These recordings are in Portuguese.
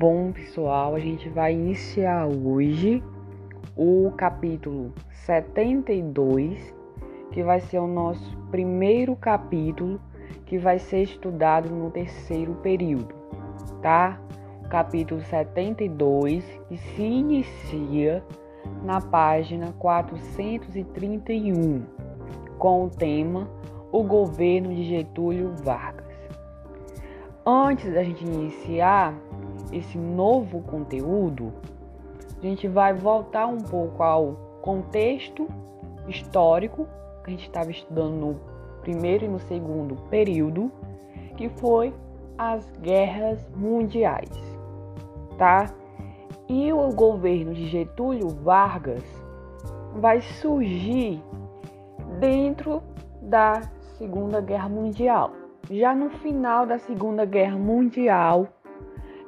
Bom, pessoal, a gente vai iniciar hoje o capítulo 72, que vai ser o nosso primeiro capítulo que vai ser estudado no terceiro período, tá? Capítulo 72, que se inicia na página 431, com o tema O governo de Getúlio Vargas. Antes da gente iniciar, esse novo conteúdo, a gente vai voltar um pouco ao contexto histórico que a gente estava estudando no primeiro e no segundo período, que foi as guerras mundiais, tá? E o governo de Getúlio Vargas vai surgir dentro da Segunda Guerra Mundial. Já no final da Segunda Guerra Mundial,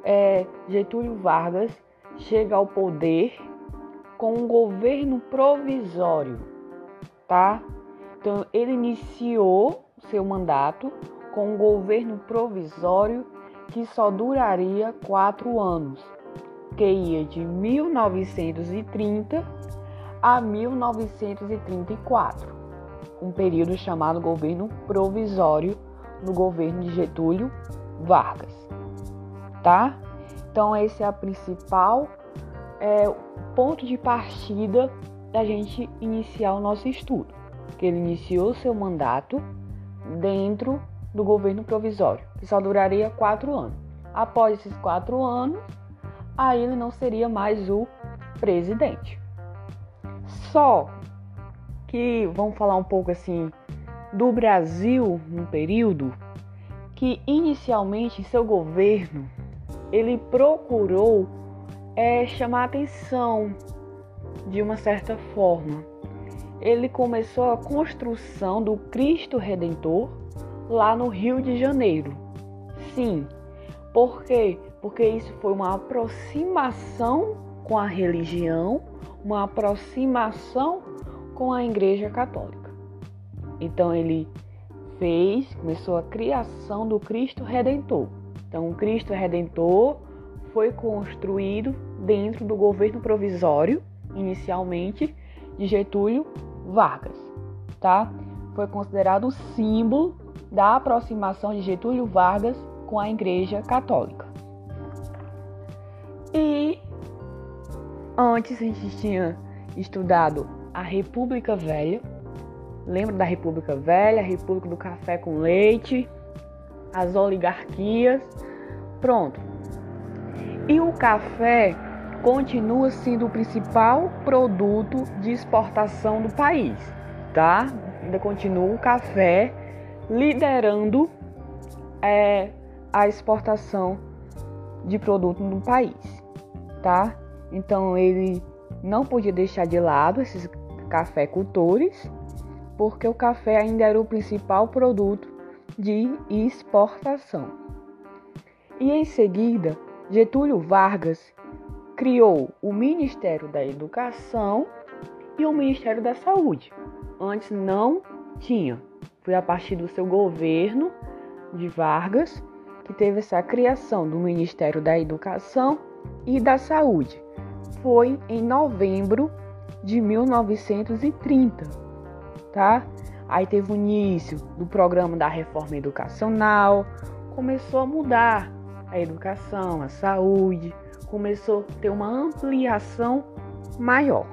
é, Getúlio Vargas chega ao poder com um governo provisório, tá? Então ele iniciou seu mandato com um governo provisório que só duraria quatro anos, que ia de 1930 a 1934, um período chamado governo provisório no governo de Getúlio Vargas tá? Então esse é a principal é, ponto de partida da gente iniciar o nosso estudo, que ele iniciou seu mandato dentro do governo provisório, que só duraria quatro anos. Após esses quatro anos, aí ele não seria mais o presidente. Só que vamos falar um pouco assim do Brasil no período que inicialmente seu governo ele procurou é, chamar atenção de uma certa forma. Ele começou a construção do Cristo Redentor lá no Rio de Janeiro. Sim, por quê? Porque isso foi uma aproximação com a religião, uma aproximação com a Igreja Católica. Então ele fez, começou a criação do Cristo Redentor. Então, Cristo Redentor foi construído dentro do governo provisório, inicialmente, de Getúlio Vargas, tá? Foi considerado o símbolo da aproximação de Getúlio Vargas com a Igreja Católica. E antes a gente tinha estudado a República Velha. Lembra da República Velha, a República do Café com Leite, as oligarquias. Pronto. E o café continua sendo o principal produto de exportação do país, tá? Ainda continua o café liderando é, a exportação de produto no país, tá? Então ele não podia deixar de lado esses cafeicultores, porque o café ainda era o principal produto de exportação. E em seguida, Getúlio Vargas criou o Ministério da Educação e o Ministério da Saúde. Antes não tinha. Foi a partir do seu governo de Vargas que teve essa criação do Ministério da Educação e da Saúde. Foi em novembro de 1930, tá? Aí teve o início do programa da reforma educacional, começou a mudar a educação, a saúde, começou a ter uma ampliação maior.